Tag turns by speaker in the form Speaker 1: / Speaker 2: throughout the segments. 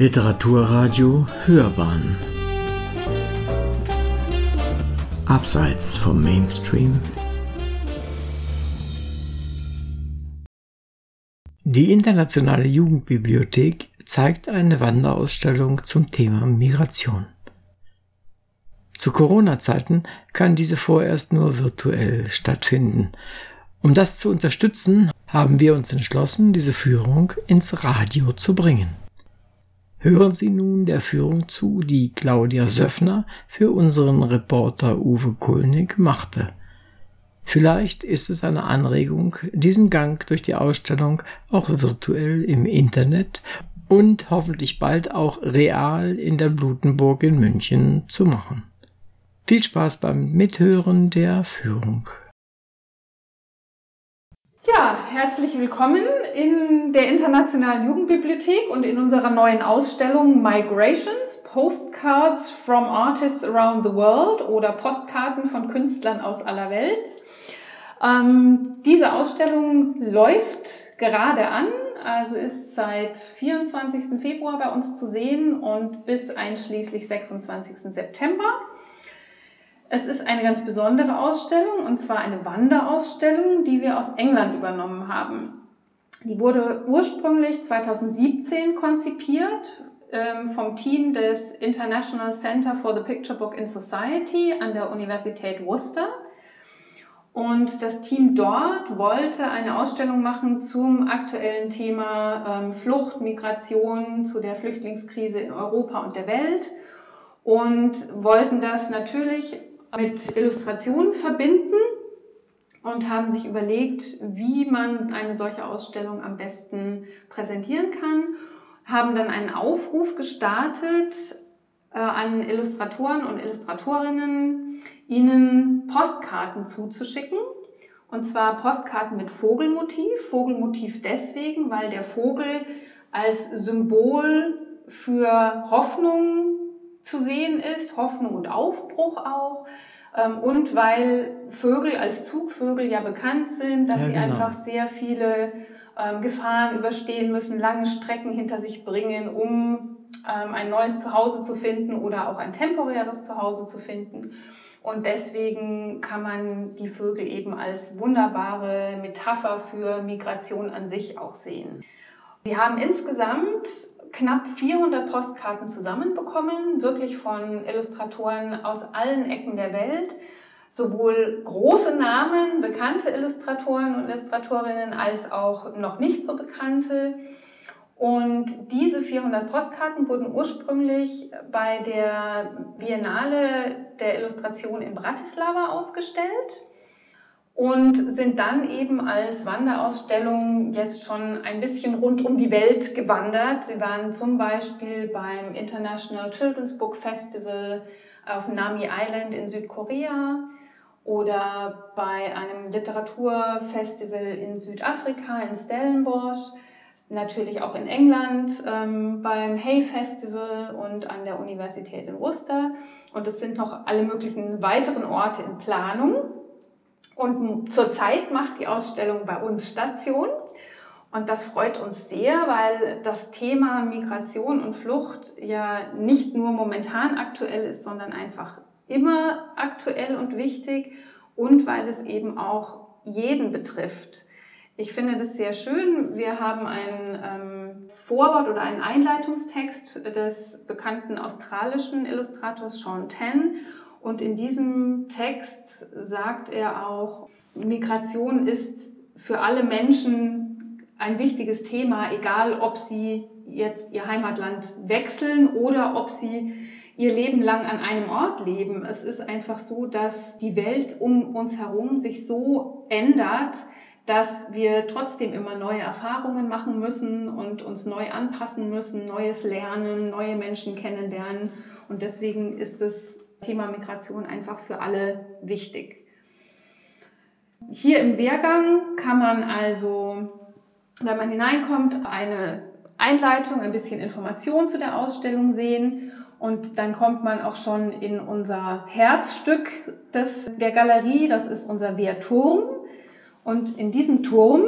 Speaker 1: Literaturradio Hörbahn Abseits vom Mainstream Die Internationale Jugendbibliothek zeigt eine Wanderausstellung zum Thema Migration. Zu Corona-Zeiten kann diese vorerst nur virtuell stattfinden. Um das zu unterstützen, haben wir uns entschlossen, diese Führung ins Radio zu bringen. Hören Sie nun der Führung zu, die Claudia Söffner für unseren Reporter Uwe Kulnig machte. Vielleicht ist es eine Anregung, diesen Gang durch die Ausstellung auch virtuell im Internet und hoffentlich bald auch real in der Blutenburg in München zu machen. Viel Spaß beim Mithören der Führung.
Speaker 2: Ja, herzlich willkommen in der Internationalen Jugendbibliothek und in unserer neuen Ausstellung Migrations, Postcards from Artists Around the World oder Postkarten von Künstlern aus aller Welt. Ähm, diese Ausstellung läuft gerade an, also ist seit 24. Februar bei uns zu sehen und bis einschließlich 26. September. Es ist eine ganz besondere Ausstellung und zwar eine Wanderausstellung, die wir aus England übernommen haben. Die wurde ursprünglich 2017 konzipiert ähm, vom Team des International Center for the Picture Book in Society an der Universität Worcester. Und das Team dort wollte eine Ausstellung machen zum aktuellen Thema ähm, Flucht, Migration, zu der Flüchtlingskrise in Europa und der Welt und wollten das natürlich mit Illustrationen verbinden und haben sich überlegt, wie man eine solche Ausstellung am besten präsentieren kann, haben dann einen Aufruf gestartet äh, an Illustratoren und Illustratorinnen, ihnen Postkarten zuzuschicken. Und zwar Postkarten mit Vogelmotiv. Vogelmotiv deswegen, weil der Vogel als Symbol für Hoffnung zu sehen ist, Hoffnung und Aufbruch auch. Ähm, und weil Vögel als Zugvögel ja bekannt sind, dass ja, sie genau. einfach sehr viele ähm, Gefahren überstehen müssen, lange Strecken hinter sich bringen, um ähm, ein neues Zuhause zu finden oder auch ein temporäres Zuhause zu finden. Und deswegen kann man die Vögel eben als wunderbare Metapher für Migration an sich auch sehen. Sie haben insgesamt knapp 400 Postkarten zusammenbekommen, wirklich von Illustratoren aus allen Ecken der Welt. Sowohl große Namen, bekannte Illustratoren und Illustratorinnen, als auch noch nicht so bekannte. Und diese 400 Postkarten wurden ursprünglich bei der Biennale der Illustration in Bratislava ausgestellt und sind dann eben als Wanderausstellung jetzt schon ein bisschen rund um die Welt gewandert. Sie waren zum Beispiel beim International Children's Book Festival auf Nami Island in Südkorea oder bei einem Literaturfestival in Südafrika, in Stellenbosch, natürlich auch in England ähm, beim Hay Festival und an der Universität in Worcester. Und es sind noch alle möglichen weiteren Orte in Planung. Und zurzeit macht die Ausstellung bei uns Station. Und das freut uns sehr, weil das Thema Migration und Flucht ja nicht nur momentan aktuell ist, sondern einfach immer aktuell und wichtig und weil es eben auch jeden betrifft. Ich finde das sehr schön. Wir haben ein ähm, Vorwort oder einen Einleitungstext des bekannten australischen Illustrators Sean Ten und in diesem Text sagt er auch, Migration ist für alle Menschen ein wichtiges Thema, egal ob sie jetzt ihr Heimatland wechseln oder ob sie ihr Leben lang an einem Ort leben. Es ist einfach so, dass die Welt um uns herum sich so ändert, dass wir trotzdem immer neue Erfahrungen machen müssen und uns neu anpassen müssen, Neues lernen, neue Menschen kennenlernen. Und deswegen ist es Thema Migration einfach für alle wichtig. Hier im Wehrgang kann man also, wenn man hineinkommt, eine Einleitung, ein bisschen Information zu der Ausstellung sehen. Und dann kommt man auch schon in unser Herzstück des, der Galerie, das ist unser Wehrturm. Und in diesem Turm.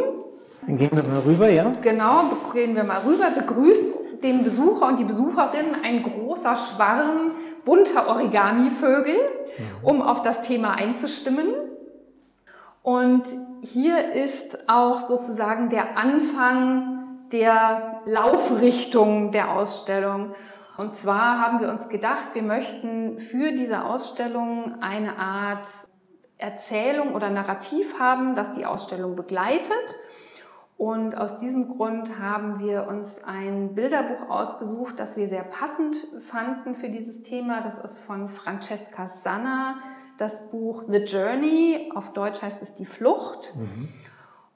Speaker 1: Dann gehen wir mal rüber, ja?
Speaker 2: Genau, gehen wir mal rüber. Begrüßt den Besucher und die Besucherin ein großer Schwarm bunter Origami-Vögel, um auf das Thema einzustimmen. Und hier ist auch sozusagen der Anfang der Laufrichtung der Ausstellung. Und zwar haben wir uns gedacht, wir möchten für diese Ausstellung eine Art Erzählung oder Narrativ haben, das die Ausstellung begleitet. Und aus diesem Grund haben wir uns ein Bilderbuch ausgesucht, das wir sehr passend fanden für dieses Thema. Das ist von Francesca Sanna, das Buch The Journey. Auf Deutsch heißt es Die Flucht. Mhm.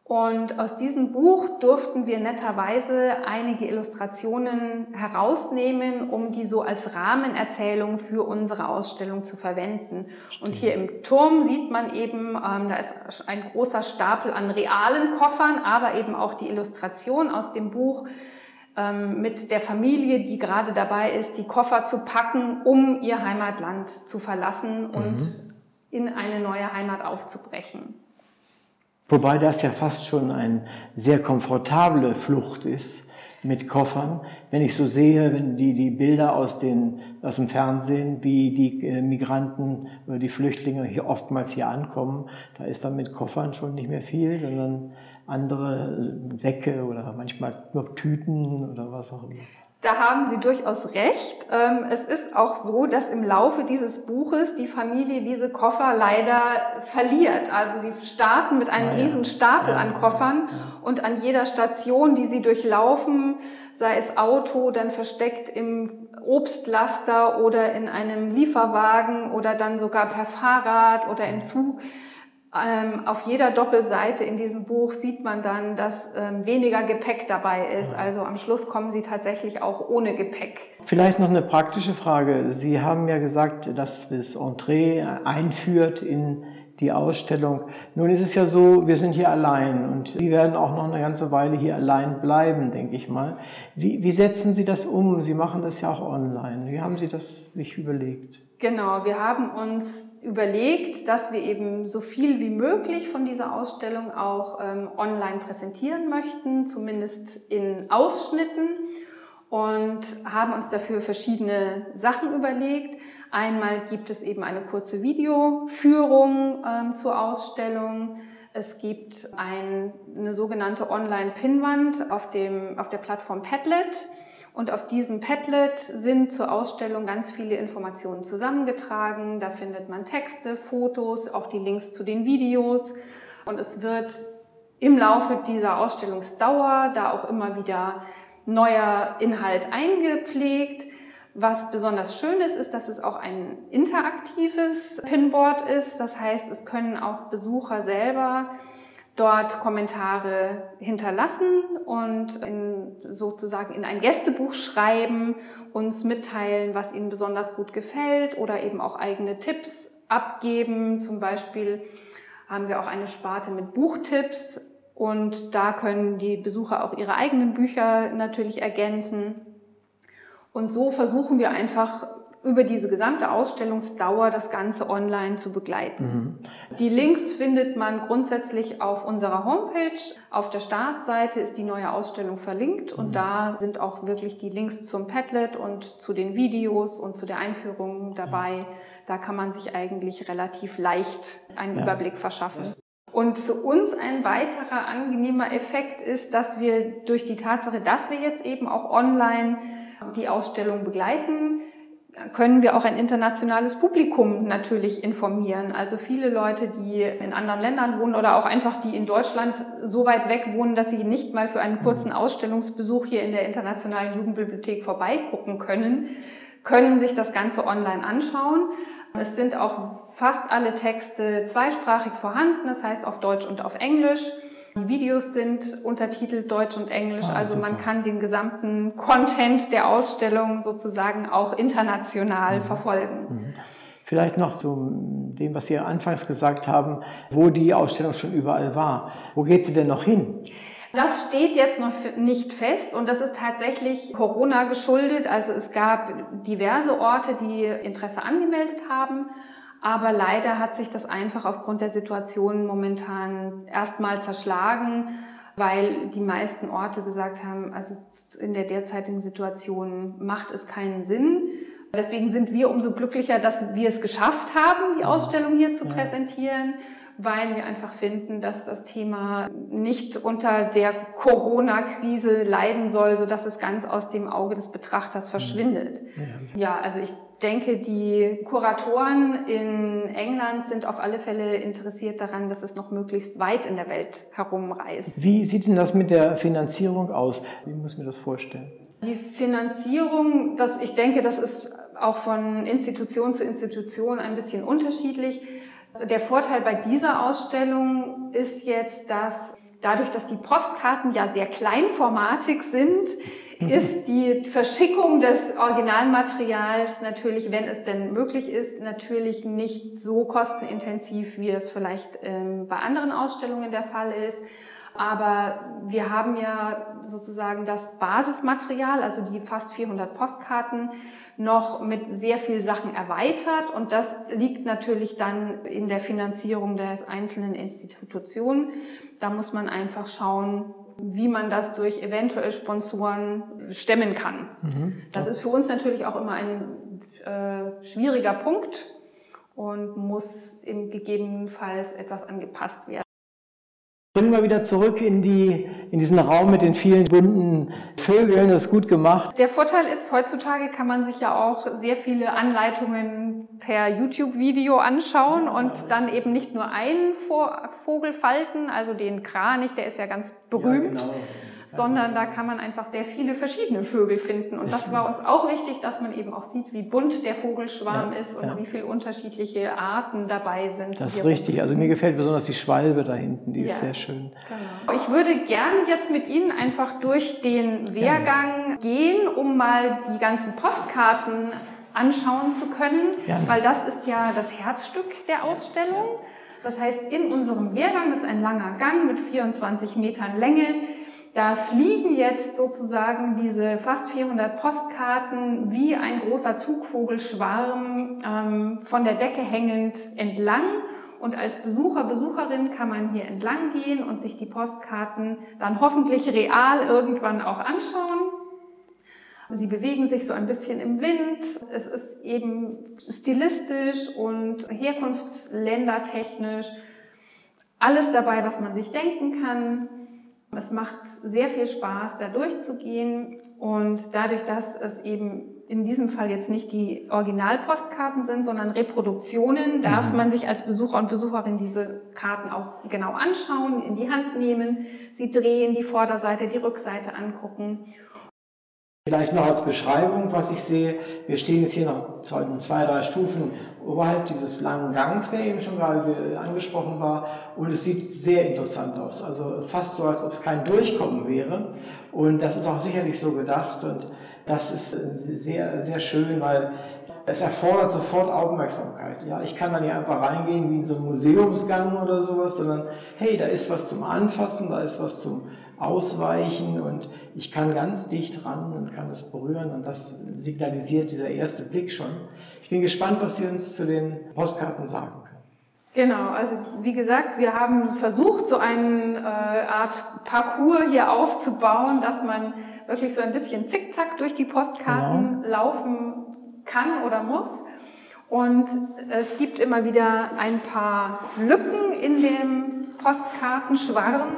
Speaker 2: Und aus diesem Buch durften wir netterweise einige Illustrationen herausnehmen, um die so als Rahmenerzählung für unsere Ausstellung zu verwenden. Und hier im Turm sieht man eben, ähm, da ist ein großer Stapel an realen Koffern, aber eben auch die Illustration aus dem Buch ähm, mit der Familie, die gerade dabei ist, die Koffer zu packen, um ihr Heimatland zu verlassen und mhm. in eine neue Heimat aufzubrechen.
Speaker 1: Wobei das ja fast schon eine sehr komfortable Flucht ist mit Koffern. Wenn ich so sehe, wenn die, die Bilder aus, den, aus dem Fernsehen, wie die äh, Migranten oder die Flüchtlinge hier oftmals hier ankommen, da ist dann mit Koffern schon nicht mehr viel, sondern andere äh, Säcke oder manchmal nur Tüten oder was auch immer.
Speaker 2: Da haben Sie durchaus recht. Ähm, es ist auch so, dass im Laufe dieses Buches die Familie diese Koffer leider verliert. Also sie starten mit einem ja, riesen Stapel an Koffern und an jeder Station, die sie durchlaufen, sei es Auto, dann versteckt im Obstlaster oder in einem Lieferwagen oder dann sogar per Fahrrad oder im Zug, auf jeder Doppelseite in diesem Buch sieht man dann, dass ähm, weniger Gepäck dabei ist. Also am Schluss kommen sie tatsächlich auch ohne Gepäck.
Speaker 1: Vielleicht noch eine praktische Frage. Sie haben ja gesagt, dass das Entree einführt in die Ausstellung. Nun ist es ja so, wir sind hier allein und Sie werden auch noch eine ganze Weile hier allein bleiben, denke ich mal. Wie, wie setzen Sie das um? Sie machen das ja auch online. Wie haben Sie das sich überlegt?
Speaker 2: Genau, wir haben uns überlegt, dass wir eben so viel wie möglich von dieser Ausstellung auch ähm, online präsentieren möchten, zumindest in Ausschnitten und haben uns dafür verschiedene Sachen überlegt. Einmal gibt es eben eine kurze Videoführung ähm, zur Ausstellung. Es gibt ein, eine sogenannte Online-Pinwand auf, auf der Plattform Padlet. Und auf diesem Padlet sind zur Ausstellung ganz viele Informationen zusammengetragen. Da findet man Texte, Fotos, auch die Links zu den Videos. Und es wird im Laufe dieser Ausstellungsdauer da auch immer wieder neuer Inhalt eingepflegt. Was besonders schön ist, ist, dass es auch ein interaktives Pinboard ist. Das heißt, es können auch Besucher selber dort Kommentare hinterlassen und in, sozusagen in ein Gästebuch schreiben, uns mitteilen, was ihnen besonders gut gefällt oder eben auch eigene Tipps abgeben. Zum Beispiel haben wir auch eine Sparte mit Buchtipps und da können die Besucher auch ihre eigenen Bücher natürlich ergänzen. Und so versuchen wir einfach über diese gesamte Ausstellungsdauer das Ganze online zu begleiten. Mhm. Die Links findet man grundsätzlich auf unserer Homepage. Auf der Startseite ist die neue Ausstellung verlinkt und mhm. da sind auch wirklich die Links zum Padlet und zu den Videos und zu der Einführung dabei. Mhm. Da kann man sich eigentlich relativ leicht einen ja. Überblick verschaffen. Und für uns ein weiterer angenehmer Effekt ist, dass wir durch die Tatsache, dass wir jetzt eben auch online die Ausstellung begleiten, können wir auch ein internationales Publikum natürlich informieren. Also viele Leute, die in anderen Ländern wohnen oder auch einfach die in Deutschland so weit weg wohnen, dass sie nicht mal für einen kurzen. Ausstellungsbesuch hier in der Internationalen Jugendbibliothek vorbeigucken können, können sich das Ganze online anschauen. Es sind auch fast alle Texte zweisprachig vorhanden, das heißt auf Deutsch und auf Englisch. Die Videos sind untertitelt Deutsch und Englisch, ah, also super. man kann den gesamten Content der Ausstellung sozusagen auch international mhm. verfolgen. Mhm.
Speaker 1: Vielleicht noch zu dem, was Sie anfangs gesagt haben, wo die Ausstellung schon überall war. Wo geht sie denn noch hin?
Speaker 2: Das steht jetzt noch nicht fest und das ist tatsächlich Corona geschuldet. Also es gab diverse Orte, die Interesse angemeldet haben. Aber leider hat sich das einfach aufgrund der Situation momentan erstmal zerschlagen. weil die meisten Orte gesagt haben, also in der derzeitigen Situation macht es keinen Sinn. Deswegen sind wir umso glücklicher, dass wir es geschafft haben, die Ausstellung hier zu präsentieren weil wir einfach finden, dass das Thema nicht unter der Corona-Krise leiden soll, so dass es ganz aus dem Auge des Betrachters verschwindet. Ja, ja also ich denke, die Kuratoren in England sind auf alle Fälle interessiert daran, dass es noch möglichst weit in der Welt herumreist.
Speaker 1: Wie sieht denn das mit der Finanzierung aus? Wie muss man das vorstellen?
Speaker 2: Die Finanzierung, das, ich denke, das ist auch von Institution zu Institution ein bisschen unterschiedlich. Der Vorteil bei dieser Ausstellung ist jetzt, dass dadurch, dass die Postkarten ja sehr kleinformatig sind, mhm. ist die Verschickung des Originalmaterials natürlich, wenn es denn möglich ist, natürlich nicht so kostenintensiv, wie es vielleicht ähm, bei anderen Ausstellungen der Fall ist. Aber wir haben ja sozusagen das Basismaterial, also die fast 400 Postkarten, noch mit sehr viel Sachen erweitert. Und das liegt natürlich dann in der Finanzierung der einzelnen Institutionen. Da muss man einfach schauen, wie man das durch eventuell Sponsoren stemmen kann. Mhm. Das ist für uns natürlich auch immer ein äh, schwieriger Punkt und muss im gegebenenfalls etwas angepasst werden.
Speaker 1: Bringen wir wieder zurück in, die, in diesen Raum mit den vielen bunten Vögeln. Das ist gut gemacht.
Speaker 2: Der Vorteil ist, heutzutage kann man sich ja auch sehr viele Anleitungen per YouTube-Video anschauen und dann eben nicht nur einen Vogel falten, also den Kranich, der ist ja ganz berühmt. Ja, genau sondern da kann man einfach sehr viele verschiedene Vögel finden. Und das war uns auch wichtig, dass man eben auch sieht, wie bunt der Vogelschwarm ja, ist und ja. wie viele unterschiedliche Arten dabei sind.
Speaker 1: Das ist richtig. Also mir gefällt besonders die Schwalbe da hinten, die ja, ist sehr schön.
Speaker 2: Genau. Ich würde gerne jetzt mit Ihnen einfach durch den Wehrgang gehen, um mal die ganzen Postkarten anschauen zu können, weil das ist ja das Herzstück der Ausstellung. Das heißt, in unserem Wehrgang, das ist ein langer Gang mit 24 Metern Länge, da fliegen jetzt sozusagen diese fast 400 Postkarten wie ein großer Zugvogelschwarm ähm, von der Decke hängend entlang. Und als Besucher, Besucherin kann man hier entlang gehen und sich die Postkarten dann hoffentlich real irgendwann auch anschauen. Sie bewegen sich so ein bisschen im Wind. Es ist eben stilistisch und herkunftsländertechnisch alles dabei, was man sich denken kann. Es macht sehr viel Spaß, da durchzugehen und dadurch, dass es eben in diesem Fall jetzt nicht die Originalpostkarten sind, sondern Reproduktionen, darf mhm. man sich als Besucher und Besucherin diese Karten auch genau anschauen, in die Hand nehmen, sie drehen, die Vorderseite, die Rückseite angucken
Speaker 1: Vielleicht noch als Beschreibung, was ich sehe. Wir stehen jetzt hier noch zwei, drei Stufen oberhalb dieses langen Gangs, der eben schon gerade angesprochen war. Und es sieht sehr interessant aus. Also fast so, als ob es kein Durchkommen wäre. Und das ist auch sicherlich so gedacht. Und das ist sehr, sehr schön, weil es erfordert sofort Aufmerksamkeit. Ja, ich kann da nicht einfach reingehen wie in so einen Museumsgang oder sowas, sondern hey, da ist was zum Anfassen, da ist was zum ausweichen und ich kann ganz dicht ran und kann es berühren und das signalisiert dieser erste Blick schon. Ich bin gespannt, was Sie uns zu den Postkarten sagen können.
Speaker 2: Genau, also wie gesagt, wir haben versucht, so eine äh, Art Parcours hier aufzubauen, dass man wirklich so ein bisschen zickzack durch die Postkarten genau. laufen kann oder muss. Und es gibt immer wieder ein paar Lücken in dem Postkartenschwarm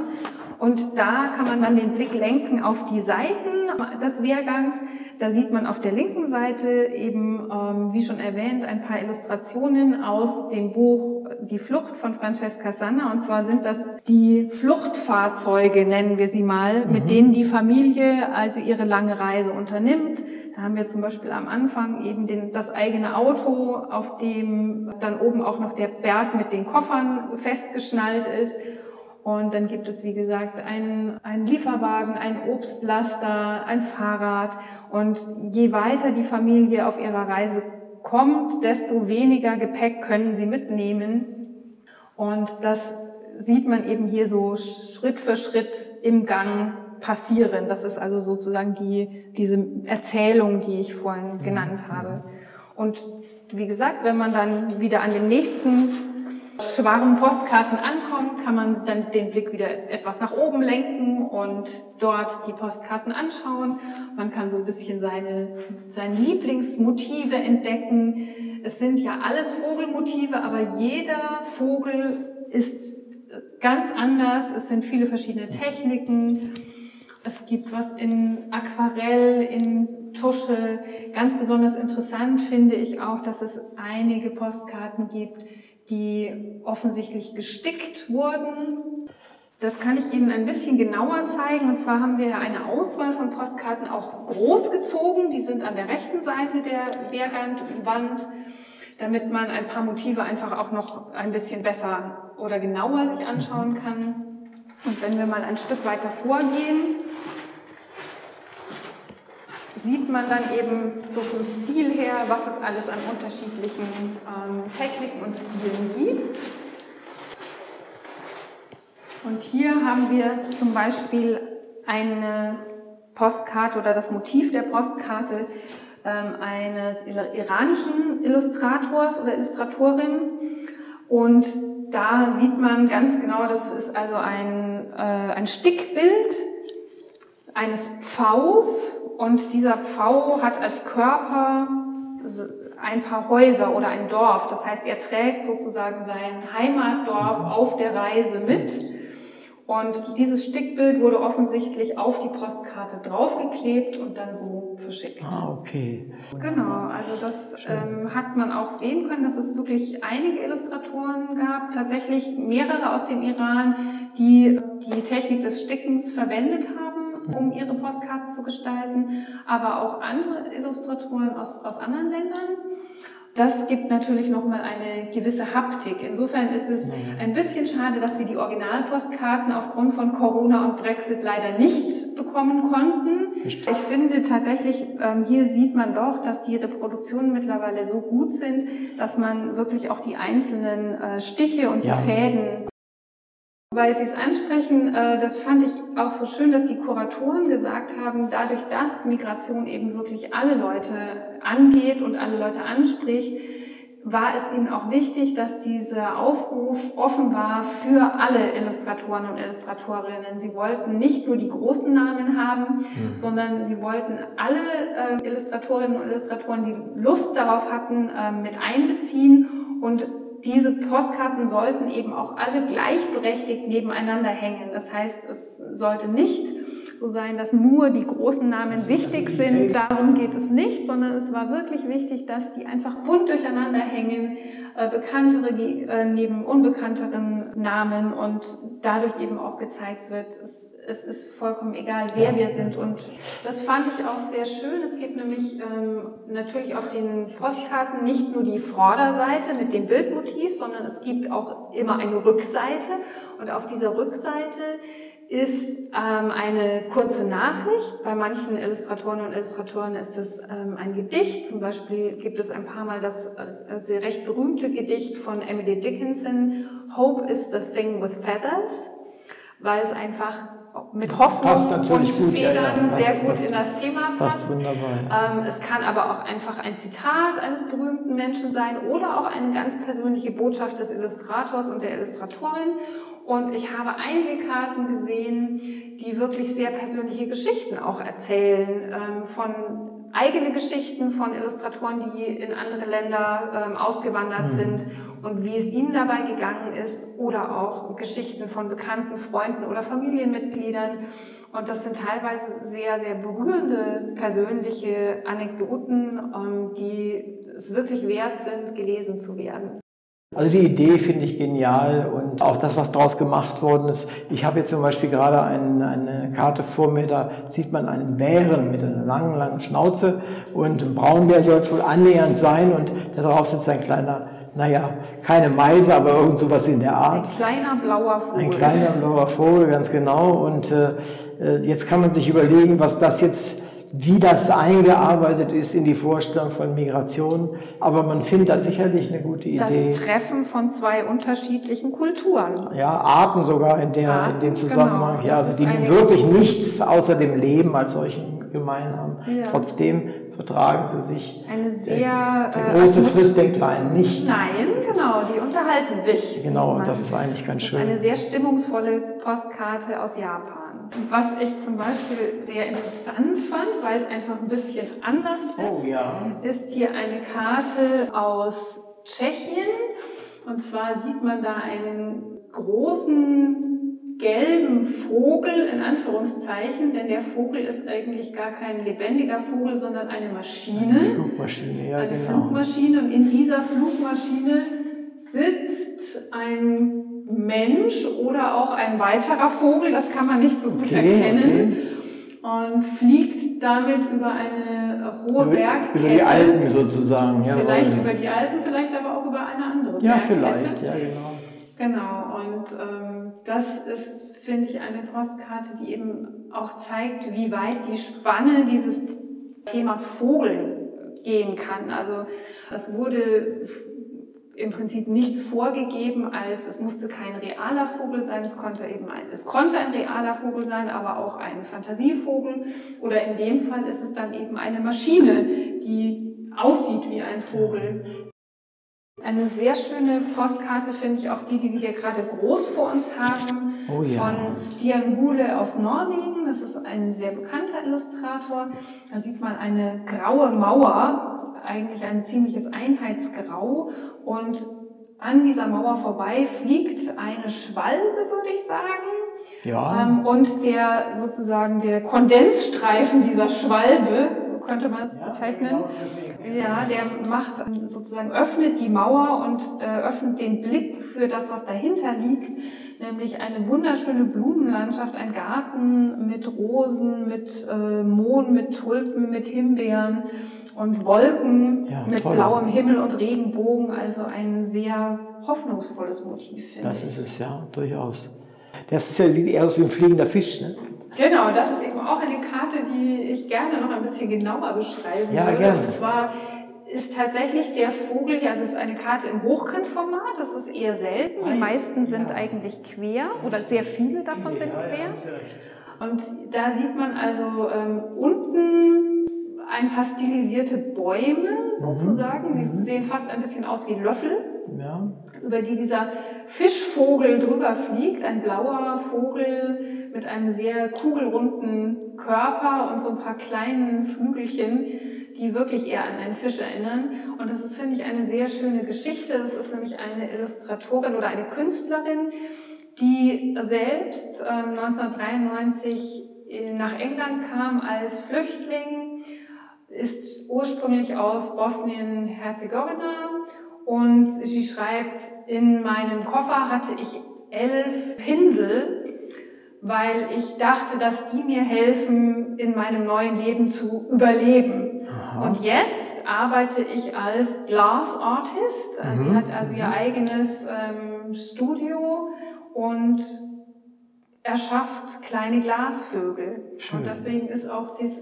Speaker 2: und da kann man dann den Blick lenken auf die Seiten des Wehrgangs. Da sieht man auf der linken Seite eben, ähm, wie schon erwähnt, ein paar Illustrationen aus dem Buch Die Flucht von Francesca Sanna. Und zwar sind das die Fluchtfahrzeuge, nennen wir sie mal, mhm. mit denen die Familie also ihre lange Reise unternimmt. Da haben wir zum Beispiel am Anfang eben den, das eigene Auto, auf dem dann oben auch noch der Berg mit den Koffern festgeschnallt ist. Und dann gibt es, wie gesagt, einen, einen Lieferwagen, ein Obstlaster, ein Fahrrad. Und je weiter die Familie auf ihrer Reise kommt, desto weniger Gepäck können sie mitnehmen. Und das sieht man eben hier so Schritt für Schritt im Gang passieren. Das ist also sozusagen die, diese Erzählung, die ich vorhin genannt habe. Und wie gesagt, wenn man dann wieder an den nächsten Schwarm Postkarten ankommt, kann man dann den Blick wieder etwas nach oben lenken und dort die Postkarten anschauen. Man kann so ein bisschen seine, seine Lieblingsmotive entdecken. Es sind ja alles Vogelmotive, aber jeder Vogel ist ganz anders. Es sind viele verschiedene Techniken. Es gibt was in Aquarell, in Tusche. Ganz besonders interessant finde ich auch, dass es einige Postkarten gibt, die offensichtlich gestickt wurden. Das kann ich Ihnen ein bisschen genauer zeigen. Und zwar haben wir eine Auswahl von Postkarten auch groß gezogen. Die sind an der rechten Seite der Wehrwand, damit man ein paar Motive einfach auch noch ein bisschen besser oder genauer sich anschauen kann. Und wenn wir mal ein Stück weiter vorgehen, sieht man dann eben so vom Stil her, was es alles an unterschiedlichen ähm, Techniken und Stilen gibt. Und hier haben wir zum Beispiel eine Postkarte oder das Motiv der Postkarte ähm, eines iranischen Illustrators oder Illustratorin. Und da sieht man ganz genau, das ist also ein, äh, ein Stickbild eines Pfaus und dieser Pfau hat als Körper ein paar Häuser oder ein Dorf. Das heißt, er trägt sozusagen sein Heimatdorf auf der Reise mit. Und dieses Stickbild wurde offensichtlich auf die Postkarte draufgeklebt und dann so verschickt.
Speaker 1: Ah, okay.
Speaker 2: Genau, also das ähm, hat man auch sehen können, dass es wirklich einige Illustratoren gab, tatsächlich mehrere aus dem Iran, die die Technik des Stickens verwendet haben um ihre Postkarten zu gestalten, aber auch andere Illustratoren aus, aus anderen Ländern. Das gibt natürlich nochmal eine gewisse Haptik. Insofern ist es ein bisschen schade, dass wir die Originalpostkarten aufgrund von Corona und Brexit leider nicht bekommen konnten. Ich finde tatsächlich, ähm, hier sieht man doch, dass die Reproduktionen mittlerweile so gut sind, dass man wirklich auch die einzelnen äh, Stiche und die ja. Fäden weil Sie es ansprechen, äh, das fand ich auch so schön, dass die Kuratoren gesagt haben, dadurch, dass Migration eben wirklich alle Leute angeht und alle Leute anspricht, war es ihnen auch wichtig, dass dieser Aufruf offen war für alle Illustratoren und Illustratorinnen. Sie wollten nicht nur die großen Namen haben, mhm. sondern sie wollten alle äh, Illustratorinnen und Illustratoren, die Lust darauf hatten, äh, mit einbeziehen und diese Postkarten sollten eben auch alle gleichberechtigt nebeneinander hängen. Das heißt, es sollte nicht so sein, dass nur die großen Namen das wichtig also sind. Darum geht es nicht, sondern es war wirklich wichtig, dass die einfach bunt durcheinander hängen, äh, bekanntere äh, neben unbekannteren Namen und dadurch eben auch gezeigt wird, es es ist vollkommen egal, wer wir sind. Und das fand ich auch sehr schön. Es gibt nämlich ähm, natürlich auf den Postkarten nicht nur die Vorderseite mit dem Bildmotiv, sondern es gibt auch immer eine Rückseite. Und auf dieser Rückseite ist ähm, eine kurze Nachricht. Bei manchen Illustratoren und Illustratoren ist es ähm, ein Gedicht. Zum Beispiel gibt es ein paar Mal das äh, sehr recht berühmte Gedicht von Emily Dickinson, Hope is the thing with feathers, weil es einfach mit Hoffnung und gut, Federn ja, ja. sehr gut in das Thema passt. passt wunderbar, ja. ähm, es kann aber auch einfach ein Zitat eines berühmten Menschen sein oder auch eine ganz persönliche Botschaft des Illustrators und der Illustratorin. Und ich habe einige Karten gesehen, die wirklich sehr persönliche Geschichten auch erzählen ähm, von eigene Geschichten von Illustratoren, die in andere Länder ähm, ausgewandert mhm. sind und wie es ihnen dabei gegangen ist oder auch Geschichten von bekannten Freunden oder Familienmitgliedern. Und das sind teilweise sehr, sehr berührende persönliche Anekdoten, ähm, die es wirklich wert sind, gelesen zu werden.
Speaker 1: Also die Idee finde ich genial und auch das, was daraus gemacht worden ist. Ich habe jetzt zum Beispiel gerade ein, eine Karte vor mir, da sieht man einen Bären mit einer langen, langen Schnauze und ein Braunbär soll es wohl annähernd sein und darauf sitzt ein kleiner, naja, keine Meise, aber irgend sowas in der Art.
Speaker 2: Ein kleiner blauer Vogel.
Speaker 1: Ein kleiner blauer Vogel, ganz genau. Und äh, äh jetzt kann man sich überlegen, was das jetzt wie das eingearbeitet ist in die Vorstellung von Migration. Aber man findet da sicherlich eine gute Idee.
Speaker 2: Das Treffen von zwei unterschiedlichen Kulturen.
Speaker 1: Ja, Arten sogar in, der, Arten, in dem Zusammenhang. Genau. Ja, also die wirklich nichts außer dem Leben als solchen gemein haben. Ja. Trotzdem vertragen sie sich.
Speaker 2: Eine sehr.
Speaker 1: Der, der äh, große frisst den Kleinen nicht.
Speaker 2: Nein, genau, die unterhalten sich.
Speaker 1: Genau, das ist eigentlich ganz schön.
Speaker 2: eine sehr stimmungsvolle Postkarte aus Japan. Was ich zum Beispiel sehr interessant fand, weil es einfach ein bisschen anders
Speaker 1: oh,
Speaker 2: ist,
Speaker 1: ja.
Speaker 2: ist hier eine Karte aus Tschechien. Und zwar sieht man da einen großen gelben Vogel in Anführungszeichen, denn der Vogel ist eigentlich gar kein lebendiger Vogel, sondern eine Maschine.
Speaker 1: Eine Flugmaschine, ja,
Speaker 2: eine
Speaker 1: genau.
Speaker 2: Flugmaschine und in dieser Flugmaschine sitzt ein Mensch oder auch ein weiterer Vogel, das kann man nicht so gut okay, erkennen. Okay. Und fliegt damit über eine hohe Bergkette.
Speaker 1: Über die Alpen sozusagen, ja.
Speaker 2: Vielleicht über die Alpen, vielleicht aber auch über eine andere
Speaker 1: ja,
Speaker 2: Bergkette.
Speaker 1: Ja, vielleicht, ja, genau.
Speaker 2: Genau, und ähm, das ist, finde ich, eine Postkarte, die eben auch zeigt, wie weit die Spanne dieses Themas Vogel gehen kann. Also es wurde im Prinzip nichts vorgegeben, als es musste kein realer Vogel sein, es konnte eben ein, es konnte ein realer Vogel sein, aber auch ein Fantasievogel. Oder in dem Fall ist es dann eben eine Maschine, die aussieht wie ein Vogel, eine sehr schöne Postkarte finde ich auch die, die wir hier gerade groß vor uns haben,
Speaker 1: oh ja.
Speaker 2: von Stian Hule aus Norwegen. Das ist ein sehr bekannter Illustrator. Da sieht man eine graue Mauer, eigentlich ein ziemliches Einheitsgrau. Und an dieser Mauer vorbei fliegt eine Schwalbe, würde ich sagen.
Speaker 1: Ja.
Speaker 2: Ähm, und der sozusagen der Kondensstreifen dieser Schwalbe, könnte man es ja, bezeichnen, genau, ja, der macht sozusagen öffnet die Mauer und äh, öffnet den Blick für das, was dahinter liegt, nämlich eine wunderschöne Blumenlandschaft, ein Garten mit Rosen, mit äh, Mohn, mit Tulpen, mit Himbeeren und Wolken,
Speaker 1: ja,
Speaker 2: mit
Speaker 1: toll.
Speaker 2: blauem Himmel und Regenbogen, also ein sehr hoffnungsvolles Motiv,
Speaker 1: finde ich. Das ist es, ja, durchaus. Das ist ja, sieht eher aus wie ein fliegender Fisch, ne?
Speaker 2: Genau, das ist eben auch eine Karte, die ich gerne noch ein bisschen genauer beschreiben
Speaker 1: ja,
Speaker 2: würde.
Speaker 1: Gerne.
Speaker 2: Und zwar ist tatsächlich der Vogel, ja, es ist eine Karte im Hochkantformat, das ist eher selten. Die meisten sind ja. eigentlich quer oder sehr viele davon ja, sind quer. Ja, und da sieht man also ähm, unten ein paar stilisierte Bäume mhm. sozusagen. Mhm. Die sehen fast ein bisschen aus wie Löffel
Speaker 1: ja.
Speaker 2: über die dieser Fischvogel drüber fliegt. Ein blauer Vogel mit einem sehr kugelrunden Körper und so ein paar kleinen Flügelchen, die wirklich eher an einen Fisch erinnern. Und das ist, finde ich, eine sehr schöne Geschichte. Das ist nämlich eine Illustratorin oder eine Künstlerin, die selbst ähm, 1993 nach England kam als Flüchtling, ist ursprünglich aus Bosnien-Herzegowina und sie schreibt, in meinem Koffer hatte ich elf Pinsel, weil ich dachte, dass die mir helfen, in meinem neuen Leben zu überleben. Aha. Und jetzt arbeite ich als Glass Artist. Mhm. Sie hat also ihr mhm. eigenes ähm, Studio und erschafft kleine Glasvögel. Schön. Und deswegen ist auch dies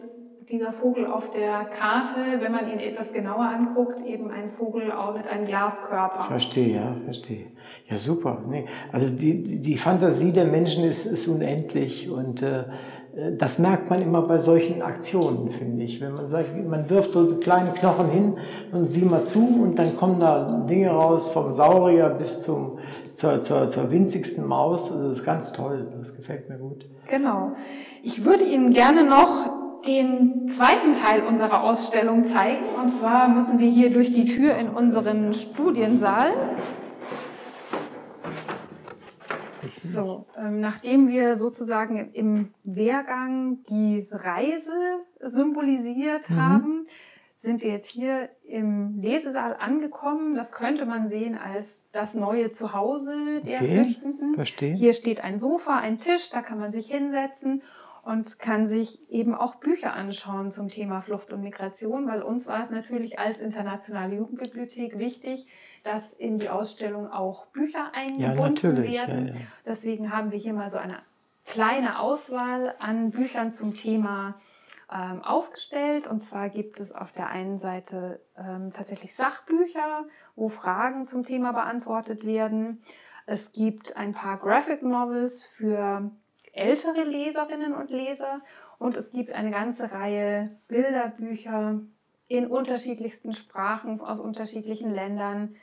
Speaker 2: dieser Vogel auf der Karte, wenn man ihn etwas genauer anguckt, eben ein Vogel auch mit einem Glaskörper.
Speaker 1: Verstehe, ja, verstehe. Ja, super. Nee, also die, die Fantasie der Menschen ist, ist unendlich und äh, das merkt man immer bei solchen Aktionen, finde ich. Wenn man sagt, man wirft so kleine Knochen hin und sieh mal zu und dann kommen da Dinge raus vom Saurier bis zum, zur, zur, zur winzigsten Maus. Also das ist ganz toll. Das gefällt mir gut.
Speaker 2: Genau. Ich würde Ihnen gerne noch den zweiten Teil unserer Ausstellung zeigen. Und zwar müssen wir hier durch die Tür in unseren Studiensaal. So, ähm, nachdem wir sozusagen im Wehrgang die Reise symbolisiert mhm. haben, sind wir jetzt hier im Lesesaal angekommen. Das könnte man sehen als das neue Zuhause der okay, Flüchtenden.
Speaker 1: Verstehe.
Speaker 2: Hier steht ein Sofa, ein Tisch, da kann man sich hinsetzen und kann sich eben auch Bücher anschauen zum Thema Flucht und Migration, weil uns war es natürlich als internationale Jugendbibliothek wichtig, dass in die Ausstellung auch Bücher eingebunden ja, werden. Ja, ja. Deswegen haben wir hier mal so eine kleine Auswahl an Büchern zum Thema ähm, aufgestellt. Und zwar gibt es auf der einen Seite ähm, tatsächlich Sachbücher, wo Fragen zum Thema beantwortet werden. Es gibt ein paar Graphic Novels für ältere Leserinnen und Leser und es gibt eine ganze Reihe Bilderbücher in unterschiedlichsten Sprachen aus unterschiedlichen Ländern,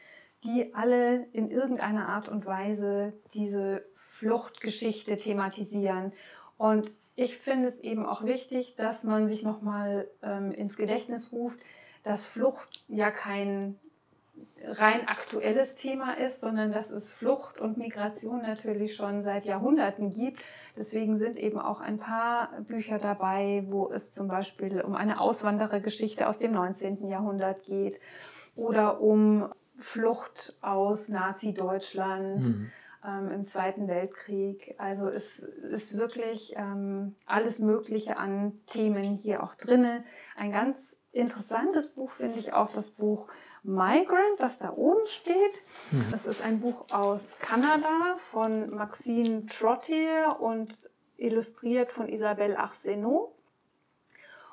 Speaker 2: die alle in irgendeiner Art und Weise diese Fluchtgeschichte thematisieren. Und ich finde es eben auch wichtig, dass man sich nochmal ähm, ins Gedächtnis ruft, dass Flucht ja kein rein aktuelles Thema ist, sondern dass es Flucht und Migration natürlich schon seit Jahrhunderten gibt. Deswegen sind eben auch ein paar Bücher dabei, wo es zum Beispiel um eine Auswanderergeschichte aus dem 19. Jahrhundert geht oder um Flucht aus Nazi-Deutschland. Mhm. Ähm, im Zweiten Weltkrieg. Also es ist wirklich ähm, alles Mögliche an Themen hier auch drinne. Ein ganz interessantes Buch finde ich auch das Buch Migrant, das da oben steht. Mhm. Das ist ein Buch aus Kanada von Maxine Trottier und illustriert von Isabelle Arsenault.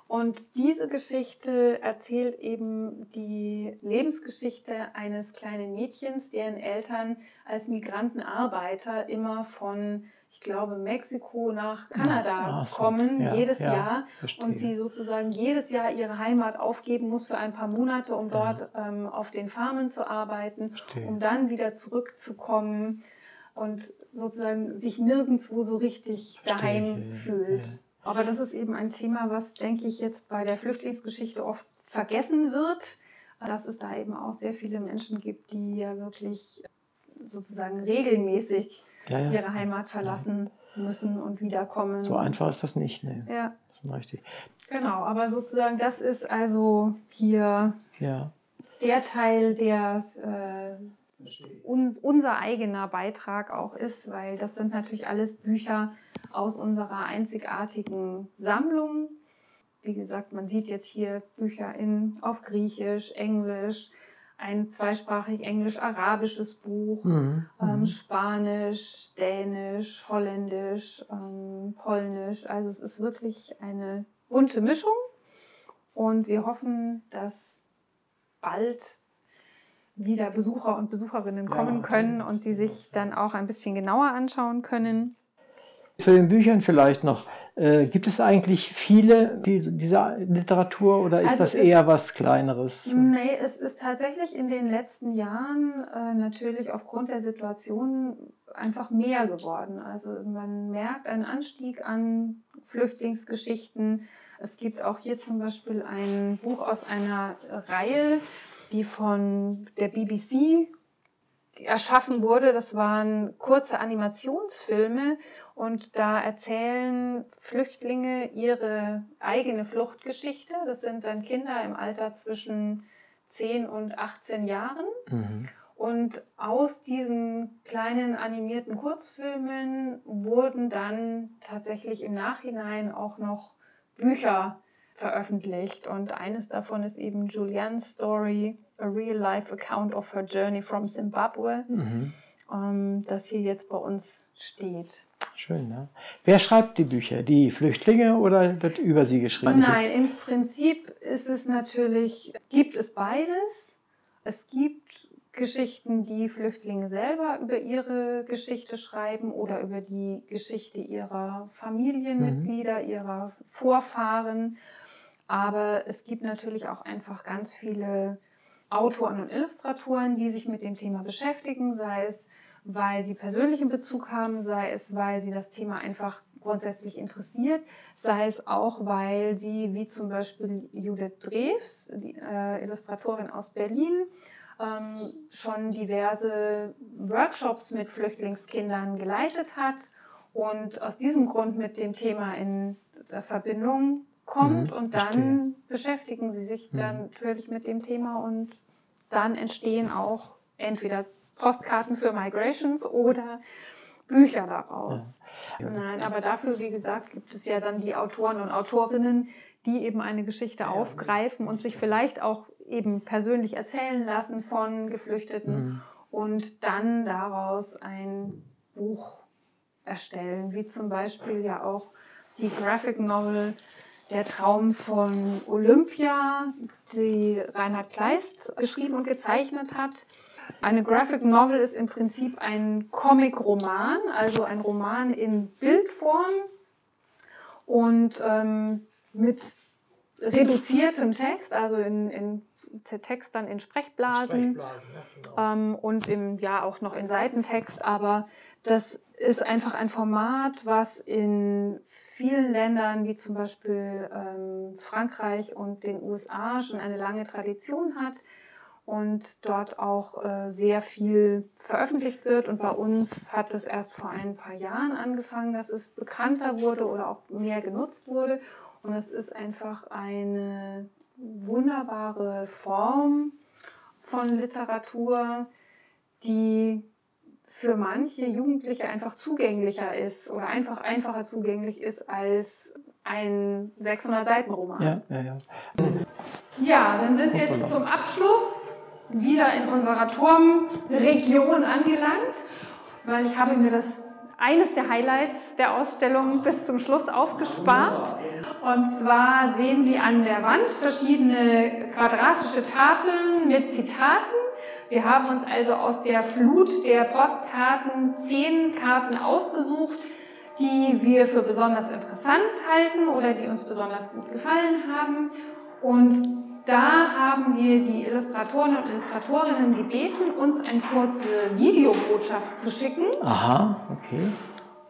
Speaker 2: Und diese Geschichte erzählt eben die Lebensgeschichte eines kleinen Mädchens, deren Eltern als Migrantenarbeiter immer von ich glaube, Mexiko nach Kanada so. kommen, ja, jedes ja, Jahr. Verstehe. Und sie sozusagen jedes Jahr ihre Heimat aufgeben muss für ein paar Monate, um dort ja. ähm, auf den Farmen zu arbeiten, verstehe. um dann wieder zurückzukommen und sozusagen sich nirgendwo so richtig verstehe. daheim fühlt. Aber das ist eben ein Thema, was, denke ich, jetzt bei der Flüchtlingsgeschichte oft vergessen wird, dass es da eben auch sehr viele Menschen gibt, die ja wirklich sozusagen regelmäßig ja, ja. ihre Heimat verlassen müssen und wiederkommen.
Speaker 1: So einfach ist das nicht, ne?
Speaker 2: Ja.
Speaker 1: Das ist richtig.
Speaker 2: Genau, aber sozusagen das ist also hier
Speaker 1: ja.
Speaker 2: der Teil, der äh, uns, unser eigener Beitrag auch ist, weil das sind natürlich alles Bücher aus unserer einzigartigen Sammlung. Wie gesagt, man sieht jetzt hier Bücher in, auf Griechisch, Englisch, ein zweisprachig englisch-arabisches Buch, mhm. ähm, mhm. Spanisch, Dänisch, Holländisch, ähm, Polnisch. Also es ist wirklich eine bunte Mischung und wir hoffen, dass bald wieder Besucher und Besucherinnen kommen ja, können und die sich dann auch ein bisschen genauer anschauen können.
Speaker 1: Zu den Büchern vielleicht noch. Äh, gibt es eigentlich viele dieser Literatur oder ist also das eher was Kleineres?
Speaker 2: Nee, es ist tatsächlich in den letzten Jahren äh, natürlich aufgrund der Situation einfach mehr geworden. Also man merkt einen Anstieg an Flüchtlingsgeschichten. Es gibt auch hier zum Beispiel ein Buch aus einer Reihe, die von der BBC erschaffen wurde. Das waren kurze Animationsfilme und da erzählen Flüchtlinge ihre eigene Fluchtgeschichte. Das sind dann Kinder im Alter zwischen 10 und 18 Jahren. Mhm. Und aus diesen kleinen animierten Kurzfilmen wurden dann tatsächlich im Nachhinein auch noch Bücher veröffentlicht. Und eines davon ist eben Julianne's Story, a real-life account of her journey from Zimbabwe, mhm. ähm, das hier jetzt bei uns steht.
Speaker 1: Schön, ne? Wer schreibt die Bücher? Die Flüchtlinge oder wird über sie geschrieben?
Speaker 2: Nein, im Prinzip ist es natürlich, gibt es beides. Es gibt Geschichten, die Flüchtlinge selber über ihre Geschichte schreiben oder über die Geschichte ihrer Familienmitglieder, mhm. ihrer Vorfahren. Aber es gibt natürlich auch einfach ganz viele Autoren und Illustratoren, die sich mit dem Thema beschäftigen, sei es, weil sie persönlichen Bezug haben, sei es, weil sie das Thema einfach grundsätzlich interessiert, sei es auch, weil sie, wie zum Beispiel Judith Drews, die äh, Illustratorin aus Berlin, ähm, schon diverse Workshops mit Flüchtlingskindern geleitet hat. Und aus diesem Grund mit dem Thema in Verbindung kommt mhm, und dann verstehe. beschäftigen sie sich mhm. dann natürlich mit dem Thema und dann entstehen auch entweder Postkarten für Migrations oder Bücher daraus. Ja. Nein, aber dafür, wie gesagt, gibt es ja dann die Autoren und Autorinnen, die eben eine Geschichte ja. aufgreifen und sich vielleicht auch eben persönlich erzählen lassen von Geflüchteten mhm. und dann daraus ein Buch erstellen, wie zum Beispiel ja auch die Graphic Novel der Traum von Olympia, die Reinhard Kleist geschrieben und gezeichnet hat. Eine Graphic Novel ist im Prinzip ein Comic-Roman, also ein Roman in Bildform und ähm, mit reduziertem Text, also in, in Text dann in Sprechblasen, Sprechblasen ja, genau. ähm, und im, ja auch noch in Seitentext, aber das ist einfach ein Format, was in vielen Ländern wie zum Beispiel ähm, Frankreich und den USA schon eine lange Tradition hat und dort auch äh, sehr viel veröffentlicht wird. Und bei uns hat es erst vor ein paar Jahren angefangen, dass es bekannter wurde oder auch mehr genutzt wurde. Und es ist einfach eine wunderbare Form von Literatur, die für manche Jugendliche einfach zugänglicher ist oder einfach einfacher zugänglich ist als ein 600-Seiten-Roman. Ja, ja, ja. Ja, dann sind wir jetzt zum Abschluss wieder in unserer Turmregion angelangt, weil ich habe mir das eines der Highlights der Ausstellung bis zum Schluss aufgespart. Und zwar sehen Sie an der Wand verschiedene quadratische Tafeln mit Zitaten. Wir haben uns also aus der Flut der Postkarten zehn Karten ausgesucht, die wir für besonders interessant halten oder die uns besonders gut gefallen haben. Und da haben wir die Illustratoren und Illustratorinnen gebeten, uns eine kurze Videobotschaft zu schicken.
Speaker 1: Aha, okay.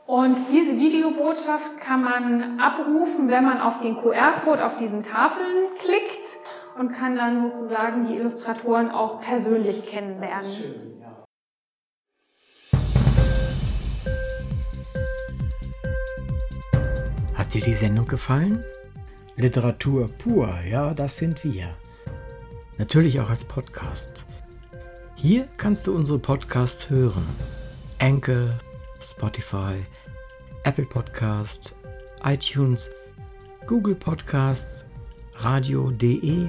Speaker 2: Und diese Videobotschaft kann man abrufen, wenn man auf den QR-Code auf diesen Tafeln klickt und kann dann sozusagen die Illustratoren auch persönlich kennenlernen. Schön, ja.
Speaker 1: Hat dir die Sendung gefallen? Literatur pur, ja, das sind wir. Natürlich auch als Podcast. Hier kannst du unsere Podcasts hören. Anchor, Spotify, Apple Podcast, iTunes, Google Podcasts, radio.de